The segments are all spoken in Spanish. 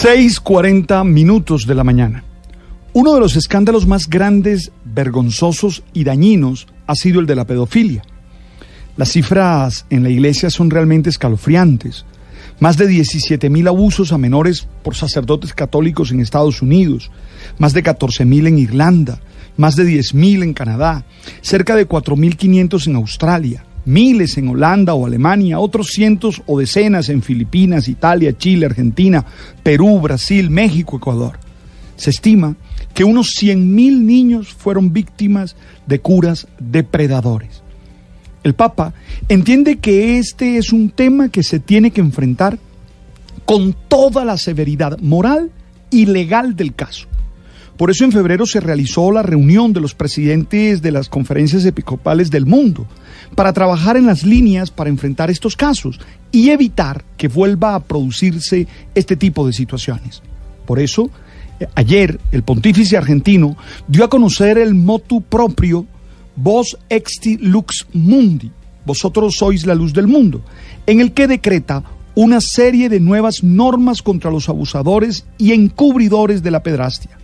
6:40 minutos de la mañana. Uno de los escándalos más grandes, vergonzosos y dañinos ha sido el de la pedofilia. Las cifras en la iglesia son realmente escalofriantes. Más de 17 mil abusos a menores por sacerdotes católicos en Estados Unidos, más de 14 mil en Irlanda, más de 10 mil en Canadá, cerca de 4.500 en Australia, miles en Holanda o Alemania, otros cientos o decenas en Filipinas, Italia, Chile, Argentina, Perú, Brasil, México, Ecuador. Se estima que unos 100.000 niños fueron víctimas de curas depredadores. El Papa entiende que este es un tema que se tiene que enfrentar con toda la severidad moral y legal del caso. Por eso en febrero se realizó la reunión de los presidentes de las conferencias episcopales del mundo para trabajar en las líneas para enfrentar estos casos y evitar que vuelva a producirse este tipo de situaciones. Por eso, eh, ayer el pontífice argentino dio a conocer el motu propio Vos exti lux mundi, vosotros sois la luz del mundo, en el que decreta una serie de nuevas normas contra los abusadores y encubridores de la pedrastia.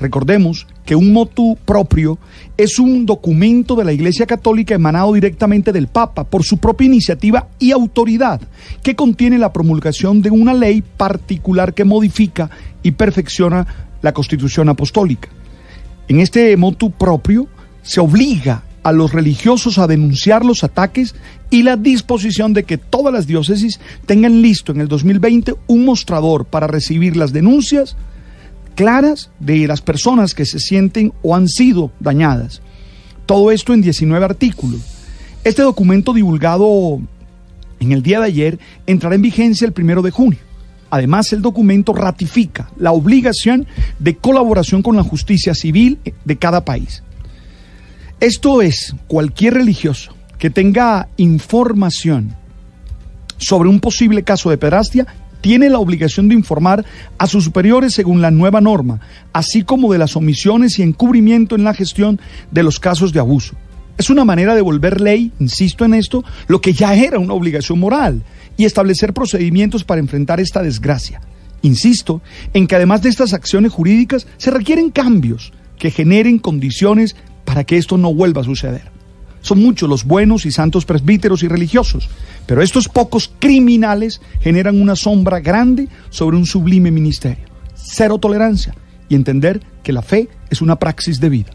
Recordemos que un motu propio es un documento de la Iglesia Católica emanado directamente del Papa por su propia iniciativa y autoridad, que contiene la promulgación de una ley particular que modifica y perfecciona la Constitución Apostólica. En este motu propio se obliga a los religiosos a denunciar los ataques y la disposición de que todas las diócesis tengan listo en el 2020 un mostrador para recibir las denuncias claras de las personas que se sienten o han sido dañadas. Todo esto en 19 artículos. Este documento divulgado en el día de ayer entrará en vigencia el primero de junio. Además, el documento ratifica la obligación de colaboración con la justicia civil de cada país. Esto es, cualquier religioso que tenga información sobre un posible caso de pederastia tiene la obligación de informar a sus superiores según la nueva norma, así como de las omisiones y encubrimiento en la gestión de los casos de abuso. Es una manera de volver ley, insisto en esto, lo que ya era una obligación moral y establecer procedimientos para enfrentar esta desgracia. Insisto en que además de estas acciones jurídicas se requieren cambios que generen condiciones para que esto no vuelva a suceder. Son muchos los buenos y santos presbíteros y religiosos, pero estos pocos criminales generan una sombra grande sobre un sublime ministerio. Cero tolerancia y entender que la fe es una praxis de vida.